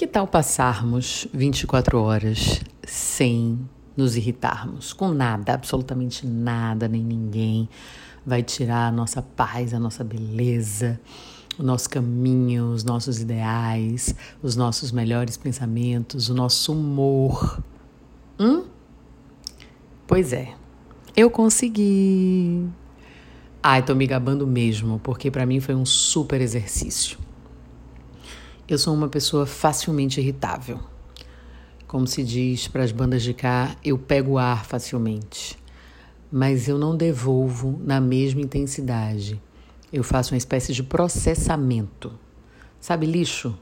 Que tal passarmos 24 horas sem nos irritarmos com nada, absolutamente nada, nem ninguém vai tirar a nossa paz, a nossa beleza, o nosso caminho, os nossos ideais, os nossos melhores pensamentos, o nosso humor. Hum? Pois é, eu consegui. Ai, tô me gabando mesmo, porque para mim foi um super exercício. Eu sou uma pessoa facilmente irritável. Como se diz para as bandas de cá, eu pego ar facilmente. Mas eu não devolvo na mesma intensidade. Eu faço uma espécie de processamento. Sabe lixo?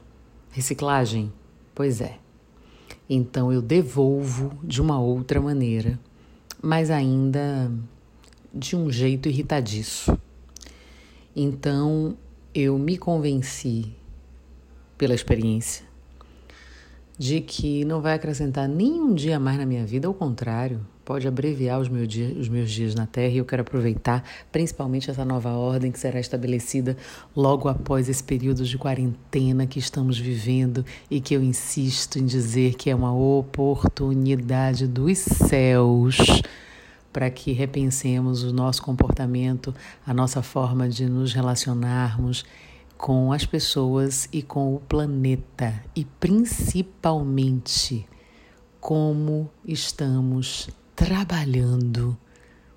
Reciclagem? Pois é. Então eu devolvo de uma outra maneira, mas ainda de um jeito irritadiço. Então eu me convenci pela experiência, de que não vai acrescentar nenhum dia mais na minha vida, ao contrário, pode abreviar os meus, dias, os meus dias na Terra. E eu quero aproveitar principalmente essa nova ordem que será estabelecida logo após esse período de quarentena que estamos vivendo e que eu insisto em dizer que é uma oportunidade dos céus para que repensemos o nosso comportamento, a nossa forma de nos relacionarmos com as pessoas e com o planeta e principalmente como estamos trabalhando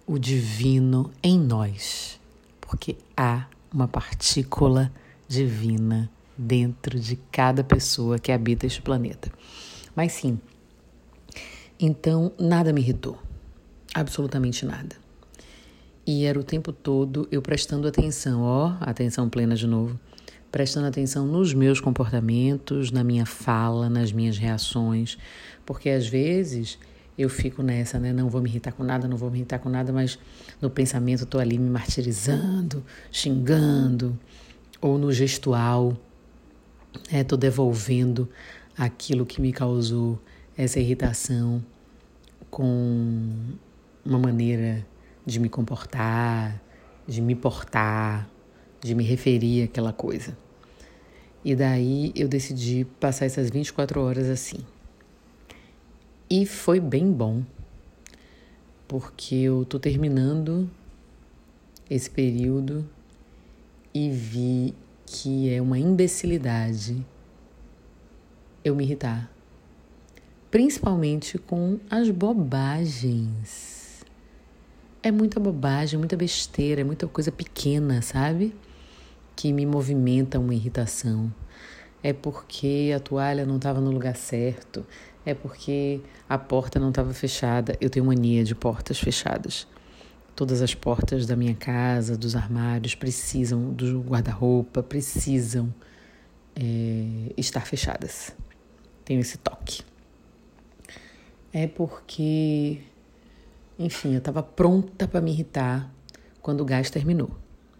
o divino em nós, porque há uma partícula divina dentro de cada pessoa que habita este planeta. Mas sim, então nada me irritou, absolutamente nada. E era o tempo todo eu prestando atenção, ó, atenção plena de novo prestando atenção nos meus comportamentos, na minha fala, nas minhas reações, porque às vezes eu fico nessa, né? Não vou me irritar com nada, não vou me irritar com nada, mas no pensamento estou ali me martirizando, xingando, ou no gestual, estou né? devolvendo aquilo que me causou essa irritação com uma maneira de me comportar, de me portar, de me referir àquela coisa. E daí eu decidi passar essas 24 horas assim. E foi bem bom, porque eu tô terminando esse período e vi que é uma imbecilidade eu me irritar. Principalmente com as bobagens. É muita bobagem, muita besteira, é muita coisa pequena, sabe? Que me movimenta uma irritação. É porque a toalha não estava no lugar certo. É porque a porta não estava fechada. Eu tenho mania de portas fechadas. Todas as portas da minha casa, dos armários, precisam, do guarda-roupa, precisam é, estar fechadas. Tenho esse toque. É porque, enfim, eu estava pronta para me irritar quando o gás terminou.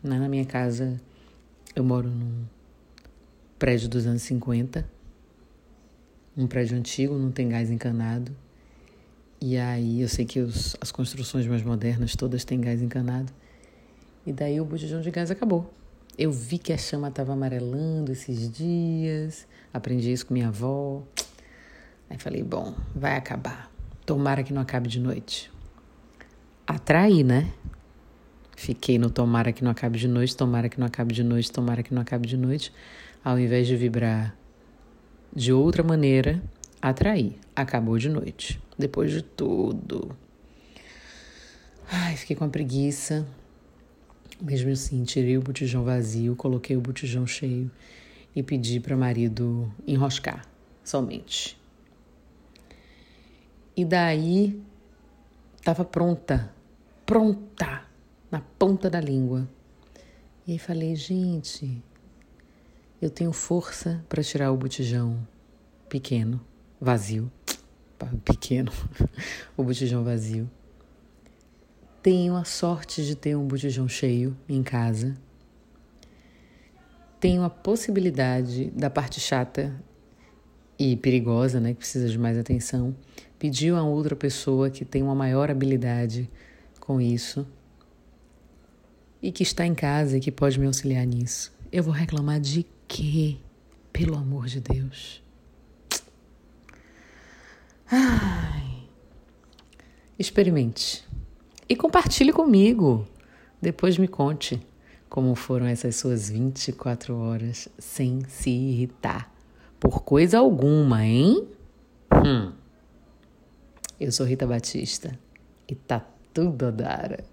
Na minha casa eu moro num prédio dos anos 50, um prédio antigo, não tem gás encanado. E aí eu sei que os, as construções mais modernas todas têm gás encanado. E daí o botijão de gás acabou. Eu vi que a chama estava amarelando esses dias, aprendi isso com minha avó. Aí falei, bom, vai acabar. Tomara que não acabe de noite. Atraí, né? Fiquei no tomara que não acabe de noite, tomara que não acabe de noite, tomara que não acabe de noite, ao invés de vibrar de outra maneira, atrair. Acabou de noite. Depois de tudo. Ai, fiquei com a preguiça. Mesmo assim, tirei o botijão vazio, coloquei o botijão cheio e pedi para o marido enroscar somente. E daí estava pronta, pronta na ponta da língua. E aí falei, gente, eu tenho força para tirar o botijão pequeno, vazio, pequeno, o botijão vazio. Tenho a sorte de ter um botijão cheio em casa. Tenho a possibilidade da parte chata e perigosa, né, que precisa de mais atenção, pedir a outra pessoa que tem uma maior habilidade com isso e que está em casa e que pode me auxiliar nisso. Eu vou reclamar de quê? Pelo amor de Deus. Ai. Experimente. E compartilhe comigo. Depois me conte como foram essas suas 24 horas sem se irritar por coisa alguma, hein? Hum. Eu sou Rita Batista e tá tudo a dar.